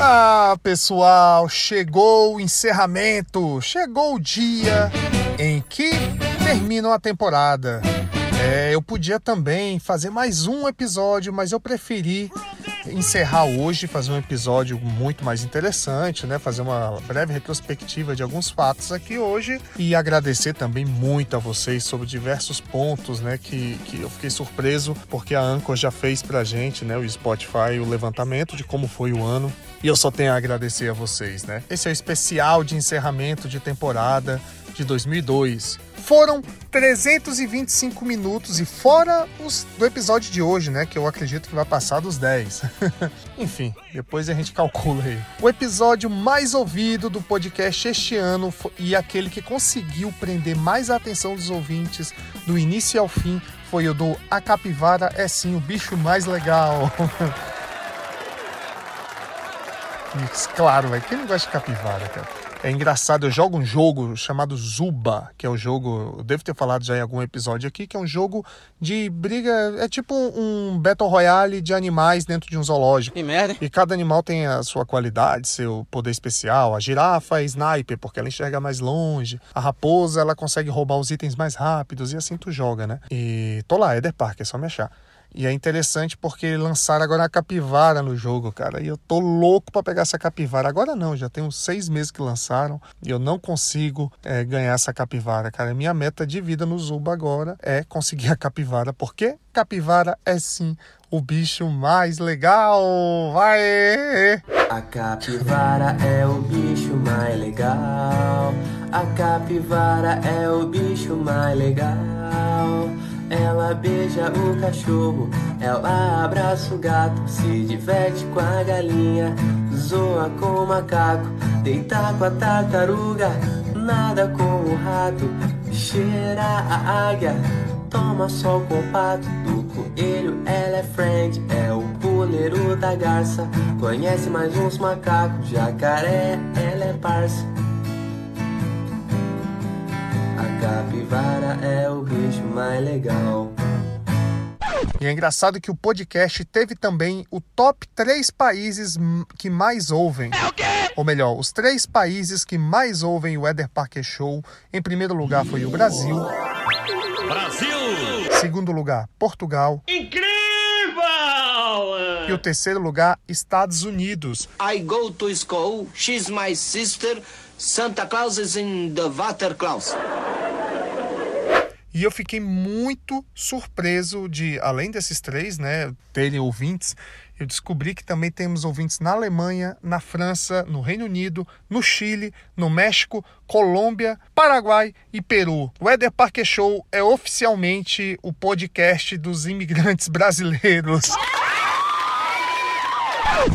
Ah, pessoal, chegou o encerramento, chegou o dia em que termina a temporada. É, eu podia também fazer mais um episódio, mas eu preferi encerrar hoje, fazer um episódio muito mais interessante, né? Fazer uma breve retrospectiva de alguns fatos aqui hoje e agradecer também muito a vocês sobre diversos pontos, né? Que, que eu fiquei surpreso porque a Anchor já fez pra gente, né? O Spotify, o levantamento de como foi o ano. E eu só tenho a agradecer a vocês, né? Esse é o especial de encerramento de temporada de 2002. Foram 325 minutos e fora os do episódio de hoje, né, que eu acredito que vai passar dos 10. Enfim, depois a gente calcula aí. O episódio mais ouvido do podcast este ano e aquele que conseguiu prender mais a atenção dos ouvintes do início ao fim foi o do A Capivara é sim o bicho mais legal. claro, velho. Quem não gosta de capivara, cara? É engraçado, eu jogo um jogo chamado Zuba, que é o jogo, eu devo ter falado já em algum episódio aqui, que é um jogo de briga, é tipo um Battle Royale de animais dentro de um zoológico. Que merda. E cada animal tem a sua qualidade, seu poder especial. A girafa é sniper, porque ela enxerga mais longe. A raposa, ela consegue roubar os itens mais rápidos, e assim tu joga, né? E tô lá, Eder Park, é só me achar. E é interessante porque lançaram agora a capivara no jogo, cara. E eu tô louco para pegar essa capivara. Agora não, já tem uns seis meses que lançaram e eu não consigo é, ganhar essa capivara, cara. Minha meta de vida no Zuba agora é conseguir a capivara, porque capivara é sim o bicho mais legal. Vai! A capivara é o bicho mais legal. A capivara é o bicho mais legal. Ela beija o cachorro, ela abraça o gato, se diverte com a galinha, zoa com o macaco, deita com a tartaruga, nada com o rato, cheira a águia, toma sol com o pato, do coelho ela é friend, é o puleiro da garça, conhece mais uns macacos, jacaré ela é parça. Capivara é o bicho mais legal. E é engraçado que o podcast teve também o top 3 países que mais ouvem. É o quê? Ou melhor, os três países que mais ouvem o Eder Parker Show. Em primeiro lugar foi o Brasil. Brasil! Segundo lugar, Portugal. Incrível! E o terceiro lugar, Estados Unidos. I go to school, she's my sister, Santa Claus is in the water Claus. E eu fiquei muito surpreso de, além desses três, né, terem ouvintes, eu descobri que também temos ouvintes na Alemanha, na França, no Reino Unido, no Chile, no México, Colômbia, Paraguai e Peru. O Eder Parque Show é oficialmente o podcast dos imigrantes brasileiros.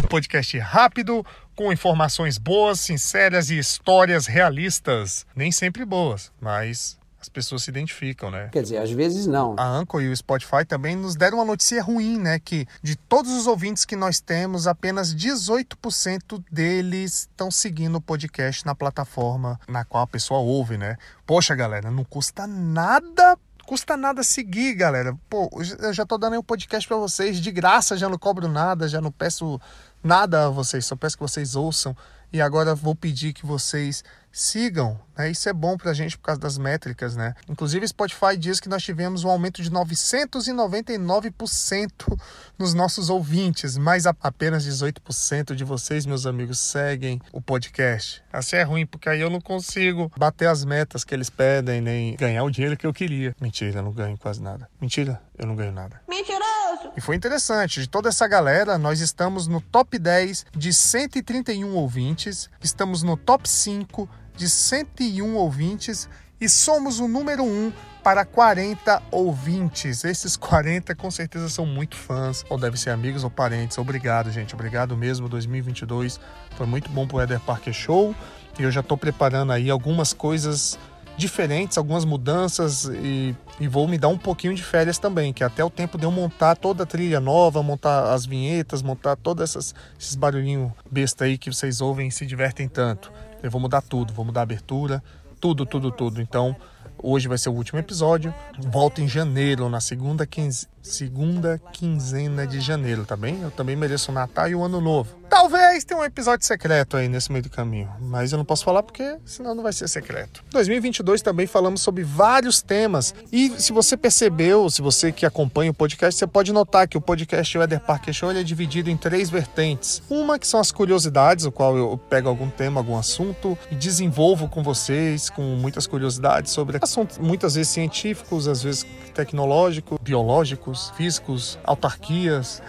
Podcast rápido, com informações boas, sinceras e histórias realistas. Nem sempre boas, mas as pessoas se identificam, né? Quer dizer, às vezes não. A Anchor e o Spotify também nos deram uma notícia ruim, né? Que de todos os ouvintes que nós temos, apenas 18% deles estão seguindo o podcast na plataforma na qual a pessoa ouve, né? Poxa, galera, não custa nada custa nada seguir, galera. Pô, eu já tô dando aí um podcast para vocês de graça, já não cobro nada, já não peço nada a vocês, só peço que vocês ouçam. E agora vou pedir que vocês sigam, né? Isso é bom para a gente por causa das métricas, né? Inclusive, Spotify diz que nós tivemos um aumento de 999% nos nossos ouvintes, mas apenas 18% de vocês, meus amigos, seguem o podcast. Assim é ruim, porque aí eu não consigo bater as metas que eles pedem, nem ganhar o dinheiro que eu queria. Mentira, eu não ganho quase nada. Mentira, eu não ganho nada. Mentiroso! E foi interessante, de toda essa galera, nós estamos no top 10 de 131 ouvintes, estamos no top 5 de 101 ouvintes e somos o número 1 para 40 ouvintes. Esses 40 com certeza são muito fãs, ou devem ser amigos ou parentes. Obrigado, gente. Obrigado mesmo. 2022 foi muito bom pro Eder Parker Show. E eu já estou preparando aí algumas coisas diferentes, algumas mudanças e, e, vou me dar um pouquinho de férias também, que até o tempo de eu montar toda a trilha nova, montar as vinhetas, montar todos esses barulhinhos besta aí que vocês ouvem e se divertem tanto. Eu vou mudar tudo, vou mudar a abertura, tudo, tudo, tudo. Então, Hoje vai ser o último episódio. Volto em janeiro, na segunda, quinze... segunda quinzena de janeiro, tá bem? Eu também mereço o Natal e o Ano Novo. Talvez tenha um episódio secreto aí nesse meio do caminho, mas eu não posso falar porque senão não vai ser secreto. 2022 também falamos sobre vários temas e se você percebeu, se você que acompanha o podcast, você pode notar que o podcast Weather Park Show é dividido em três vertentes. Uma que são as curiosidades, o qual eu pego algum tema, algum assunto e desenvolvo com vocês com muitas curiosidades sobre assuntos muitas vezes científicos, às vezes tecnológicos, biológicos, físicos, autarquias.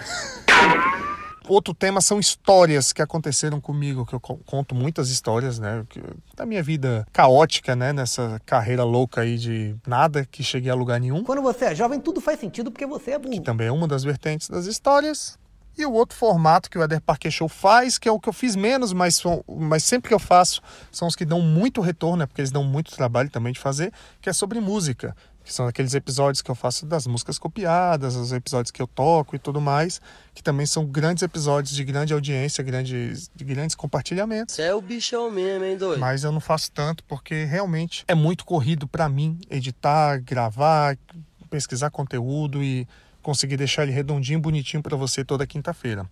Outro tema são histórias que aconteceram comigo, que eu conto muitas histórias, né? Da minha vida caótica, né? Nessa carreira louca aí de nada que cheguei a lugar nenhum. Quando você é jovem, tudo faz sentido porque você é burro. Que também é uma das vertentes das histórias. E o outro formato que o Eder Parque Show faz, que é o que eu fiz menos, mas, mas sempre que eu faço, são os que dão muito retorno, né? Porque eles dão muito trabalho também de fazer, que é sobre música que são aqueles episódios que eu faço das músicas copiadas, os episódios que eu toco e tudo mais, que também são grandes episódios de grande audiência, grandes, de grandes compartilhamentos. Você é o bichão mesmo, hein, doido? Mas eu não faço tanto porque realmente é muito corrido para mim editar, gravar, pesquisar conteúdo e conseguir deixar ele redondinho, bonitinho para você toda quinta-feira.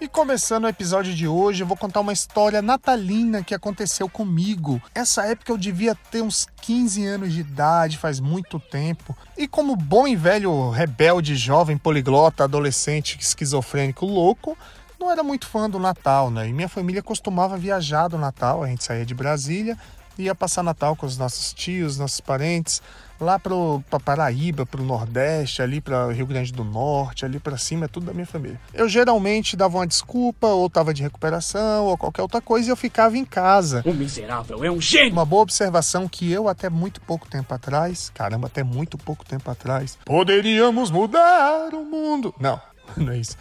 E começando o episódio de hoje, eu vou contar uma história natalina que aconteceu comigo. Essa época eu devia ter uns 15 anos de idade, faz muito tempo. E como bom e velho rebelde, jovem, poliglota, adolescente, esquizofrênico, louco, não era muito fã do Natal, né? E minha família costumava viajar do Natal, a gente saía de Brasília, ia passar Natal com os nossos tios, nossos parentes, lá para Paraíba, para o Nordeste, ali para Rio Grande do Norte, ali para cima, é tudo da minha família. Eu geralmente dava uma desculpa, ou estava de recuperação, ou qualquer outra coisa, e eu ficava em casa. O miserável é um gênio! Uma boa observação que eu, até muito pouco tempo atrás, caramba, até muito pouco tempo atrás, poderíamos mudar o mundo. Não, não é isso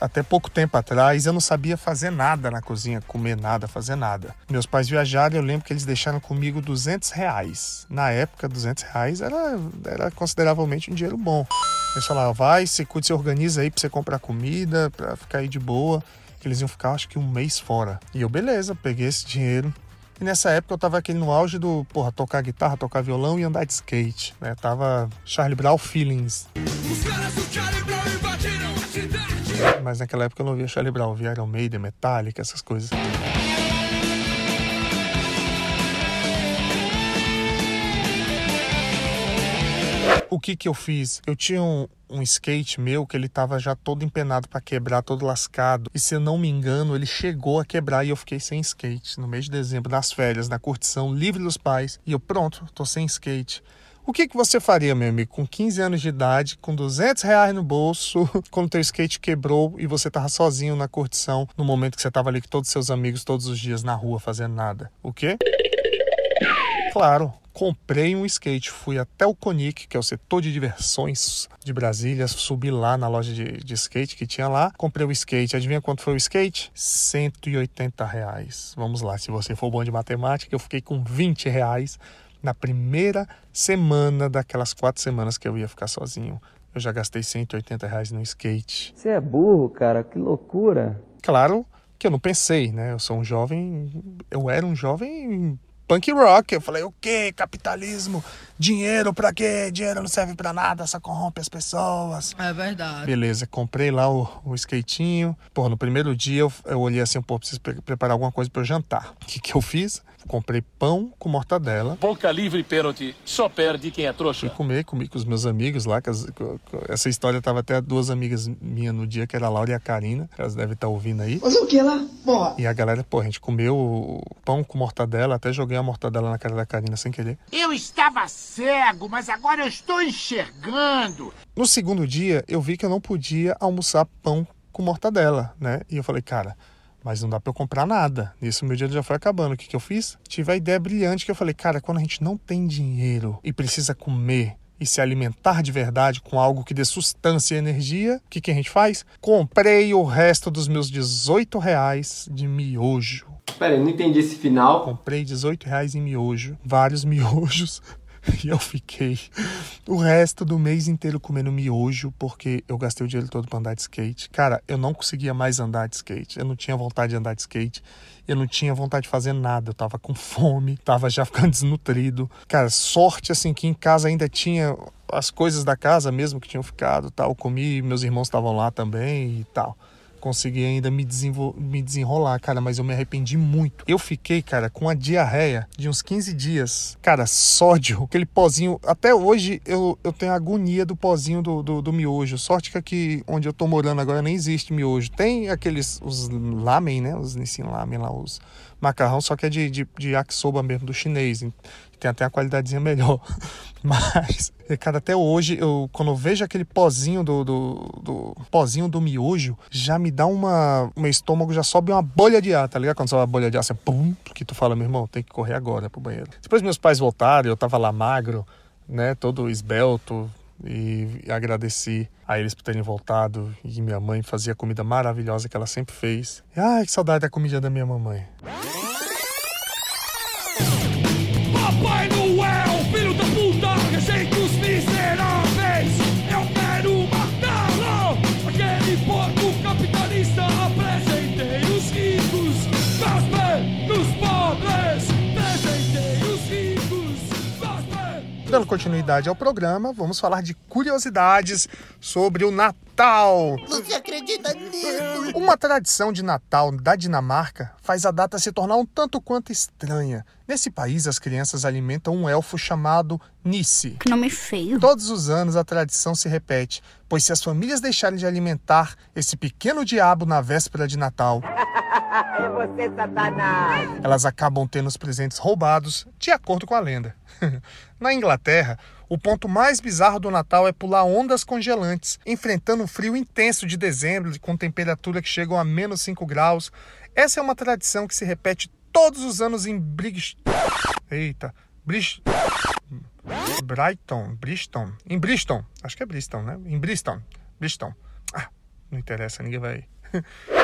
até pouco tempo atrás eu não sabia fazer nada na cozinha, comer nada, fazer nada. Meus pais viajaram, eu lembro que eles deixaram comigo 200 reais. Na época, 200 reais era, era consideravelmente um dinheiro bom. Eles falaram, vai, se se organiza aí pra você comprar comida, pra ficar aí de boa. Eles iam ficar, acho que um mês fora. E eu, beleza, peguei esse dinheiro, e nessa época eu tava aqui no auge do, porra, tocar guitarra, tocar violão e andar de skate, né? Tava Charlie Brown Feelings. Os caras do Charlie Brown. Mas naquela época eu não via Charlie Brown, via Iron Maiden, Metallica, essas coisas. O que que eu fiz? Eu tinha um, um skate meu que ele tava já todo empenado para quebrar, todo lascado. E se eu não me engano, ele chegou a quebrar e eu fiquei sem skate no mês de dezembro, nas férias, na curtição, livre dos pais. E eu, pronto, tô sem skate. O que, que você faria, meu amigo, com 15 anos de idade, com 200 reais no bolso, quando teu skate quebrou e você tava sozinho na curtição, no momento que você tava ali com todos os seus amigos todos os dias na rua fazendo nada? O quê? Claro, comprei um skate, fui até o Conic, que é o setor de diversões de Brasília, subi lá na loja de, de skate que tinha lá, comprei o skate. Adivinha quanto foi o skate? 180 reais. Vamos lá, se você for bom de matemática, eu fiquei com 20 reais na primeira semana daquelas quatro semanas que eu ia ficar sozinho. Eu já gastei 180 reais no skate. Você é burro, cara, que loucura. Claro que eu não pensei, né? Eu sou um jovem, eu era um jovem punk rock. Eu falei, o que? Capitalismo? Dinheiro pra quê? Dinheiro não serve pra nada, só corrompe as pessoas. É verdade. Beleza, comprei lá o, o skatinho. Pô, no primeiro dia eu, eu olhei assim, pô, preciso pre preparar alguma coisa para eu jantar. O que, que eu fiz? Comprei pão com mortadela. Boca livre, pênalti. Só perde quem é trouxa. Fui comer, comi com os meus amigos lá. As, essa história tava até duas amigas minhas no dia, que era a Laura e a Karina. Elas devem estar tá ouvindo aí. Fazer o que lá? Porra. E a galera, pô, a gente comeu pão com mortadela. Até joguei a mortadela na cara da Karina sem querer. Eu estava cego, mas agora eu estou enxergando. No segundo dia, eu vi que eu não podia almoçar pão com mortadela, né? E eu falei, cara mas não dá para eu comprar nada. Nisso meu dia já foi acabando. O que, que eu fiz? Tive a ideia brilhante que eu falei, cara, quando a gente não tem dinheiro e precisa comer e se alimentar de verdade com algo que dê sustância e energia, o que, que a gente faz? Comprei o resto dos meus 18 reais de miojo. Pera, eu não entendi esse final. Comprei 18 reais em miojo, vários miojos. E eu fiquei o resto do mês inteiro comendo miojo, porque eu gastei o dinheiro todo pra andar de skate. Cara, eu não conseguia mais andar de skate. Eu não tinha vontade de andar de skate. Eu não tinha vontade de fazer nada. Eu tava com fome, tava já ficando desnutrido. Cara, sorte assim que em casa ainda tinha as coisas da casa mesmo que tinham ficado, tal. Comi, meus irmãos estavam lá também e tal consegui ainda me, me desenrolar, cara, mas eu me arrependi muito. Eu fiquei, cara, com a diarreia de uns 15 dias. Cara, sódio, aquele pozinho. Até hoje eu, eu tenho agonia do pozinho do, do, do, miojo. Sorte que aqui onde eu tô morando agora nem existe miojo. Tem aqueles, os lamen, né? Os Nissin lamen lá, os macarrão, só que é de, de, de yakisoba mesmo, do chinês tem até a qualidadezinha melhor. Mas, cara, até hoje, eu, quando eu vejo aquele pozinho do, do, do, pozinho do miojo, já me dá uma. Meu estômago já sobe uma bolha de ar, tá ligado? Quando sobe uma bolha de ar, você pum, que tu fala, meu irmão, tem que correr agora pro banheiro. Depois meus pais voltaram, eu tava lá magro, né? Todo esbelto. E agradeci a eles por terem voltado. E minha mãe fazia comida maravilhosa que ela sempre fez. Ai, que saudade da comida da minha mamãe. Dando continuidade ao programa, vamos falar de curiosidades sobre o Natal. Você acredita nisso? Uma tradição de Natal da Dinamarca faz a data se tornar um tanto quanto estranha. Nesse país, as crianças alimentam um elfo chamado Nisse. Que nome feio. Todos os anos a tradição se repete, pois se as famílias deixarem de alimentar esse pequeno diabo na véspera de Natal, é você, Satanás! Elas acabam tendo os presentes roubados, de acordo com a lenda. Na Inglaterra, o ponto mais bizarro do Natal é pular ondas congelantes, enfrentando um frio intenso de dezembro, com temperatura que chegam a menos 5 graus. Essa é uma tradição que se repete todos os anos em Brigst... Eita. Brist... Brighton, Bristol, em Bristol, acho que é Bristol, né? Em Bristol, Bristol. Ah, não interessa, ninguém vai.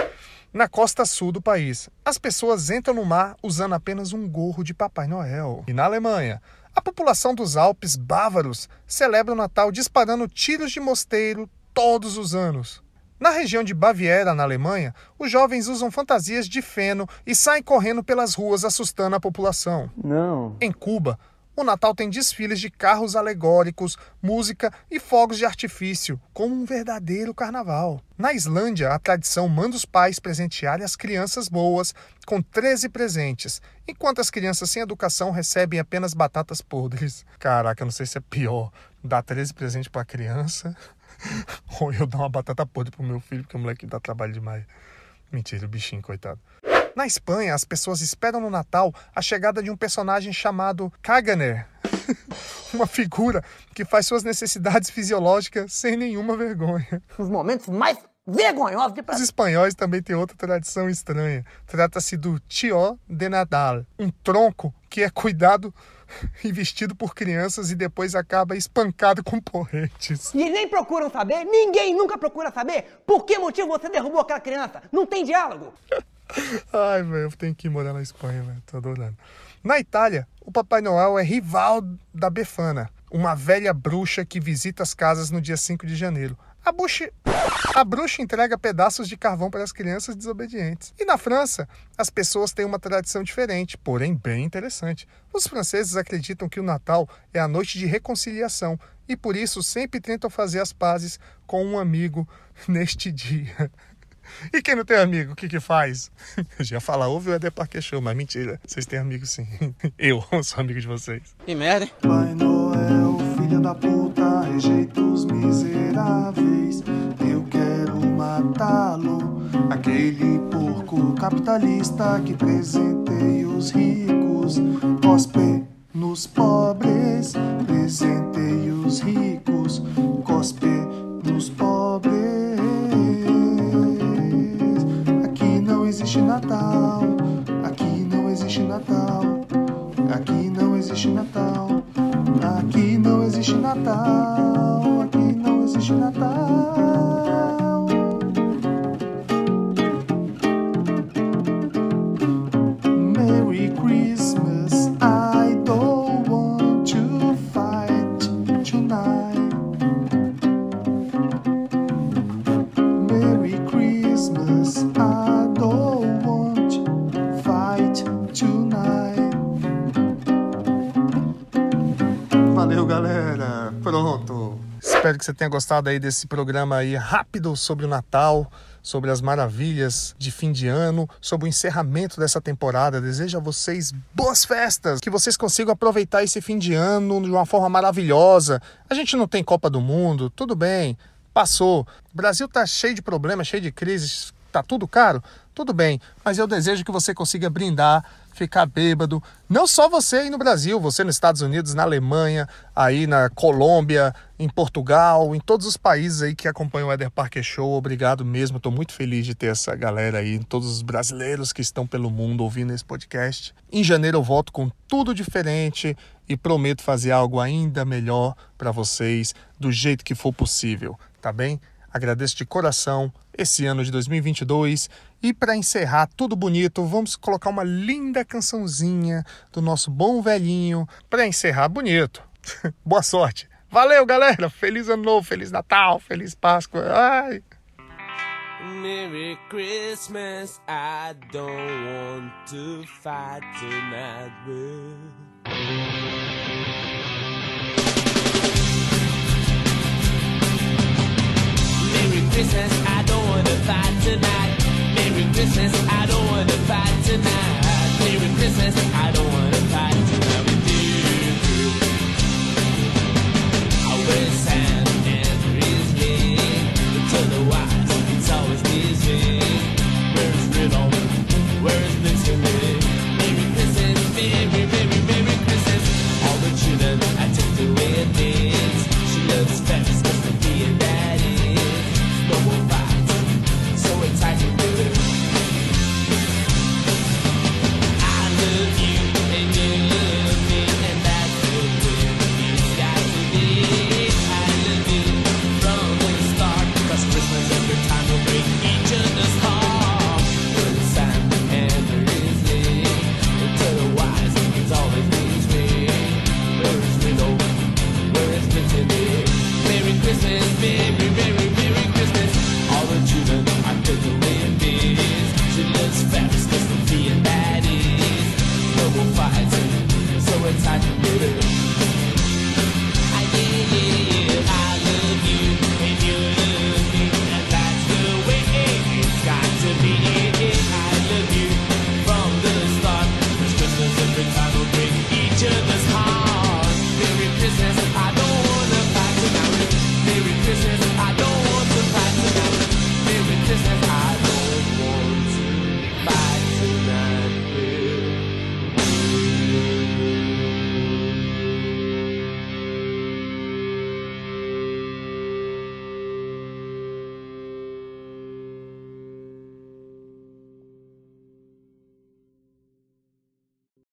Na costa sul do país, as pessoas entram no mar usando apenas um gorro de Papai Noel. E na Alemanha, a população dos Alpes bávaros celebra o Natal disparando tiros de mosteiro todos os anos. Na região de Baviera, na Alemanha, os jovens usam fantasias de feno e saem correndo pelas ruas assustando a população. Não. Em Cuba, o Natal tem desfiles de carros alegóricos, música e fogos de artifício, como um verdadeiro carnaval. Na Islândia, a tradição manda os pais presentearem as crianças boas com 13 presentes, enquanto as crianças sem educação recebem apenas batatas podres. Caraca, eu não sei se é pior dar 13 presentes para a criança ou eu dar uma batata podre pro meu filho, porque o moleque dá trabalho demais. Mentira, o bichinho, coitado. Na Espanha, as pessoas esperam no Natal a chegada de um personagem chamado Kaganer. uma figura que faz suas necessidades fisiológicas sem nenhuma vergonha. Os momentos mais vergonhosos de Os espanhóis também têm outra tradição estranha. Trata-se do Tio de Nadal, um tronco que é cuidado e vestido por crianças e depois acaba espancado com porretes. E nem procuram saber, ninguém nunca procura saber por que motivo você derrubou aquela criança. Não tem diálogo. Ai, velho, eu tenho que ir morar na Espanha, velho. Tô adorando. Na Itália, o Papai Noel é rival da Befana, uma velha bruxa que visita as casas no dia 5 de janeiro. A a bruxa entrega pedaços de carvão para as crianças desobedientes. E na França, as pessoas têm uma tradição diferente, porém bem interessante. Os franceses acreditam que o Natal é a noite de reconciliação e por isso sempre tentam fazer as pazes com um amigo neste dia. E quem não tem amigo, o que que faz? Eu já ia falar, ouve o Eder Parque Show, mas mentira. Vocês têm amigos sim. Eu sou amigo de vocês. Que merda, hein? Pai Noel, filha da puta, rejeita os miseráveis. Eu quero matá-lo. Aquele porco capitalista que presenteia os ricos. Cospe nos pobres, presenteia os ricos. Cospe nos pobres. Existe que você tenha gostado aí desse programa aí rápido sobre o Natal, sobre as maravilhas de fim de ano, sobre o encerramento dessa temporada. Desejo a vocês boas festas, que vocês consigam aproveitar esse fim de ano de uma forma maravilhosa. A gente não tem Copa do Mundo, tudo bem, passou. O Brasil tá cheio de problemas, cheio de crises, tá tudo caro, tudo bem, mas eu desejo que você consiga brindar, ficar bêbado. Não só você aí no Brasil, você nos Estados Unidos, na Alemanha, aí na Colômbia, em Portugal, em todos os países aí que acompanham o Eder Parker Show. Obrigado mesmo, estou muito feliz de ter essa galera aí, todos os brasileiros que estão pelo mundo ouvindo esse podcast. Em janeiro eu volto com tudo diferente e prometo fazer algo ainda melhor para vocês, do jeito que for possível, tá bem? Agradeço de coração esse ano de 2022 e para encerrar tudo bonito, vamos colocar uma linda cançãozinha do nosso bom velhinho para encerrar bonito. Boa sorte. Valeu, galera. Feliz ano novo, feliz Natal, feliz Páscoa. Ai. Merry Christmas, I don't want to fight tonight. Christmas, I don't wanna fight tonight. Merry Christmas, I don't wanna fight tonight. Merry Christmas, I don't wanna fight tonight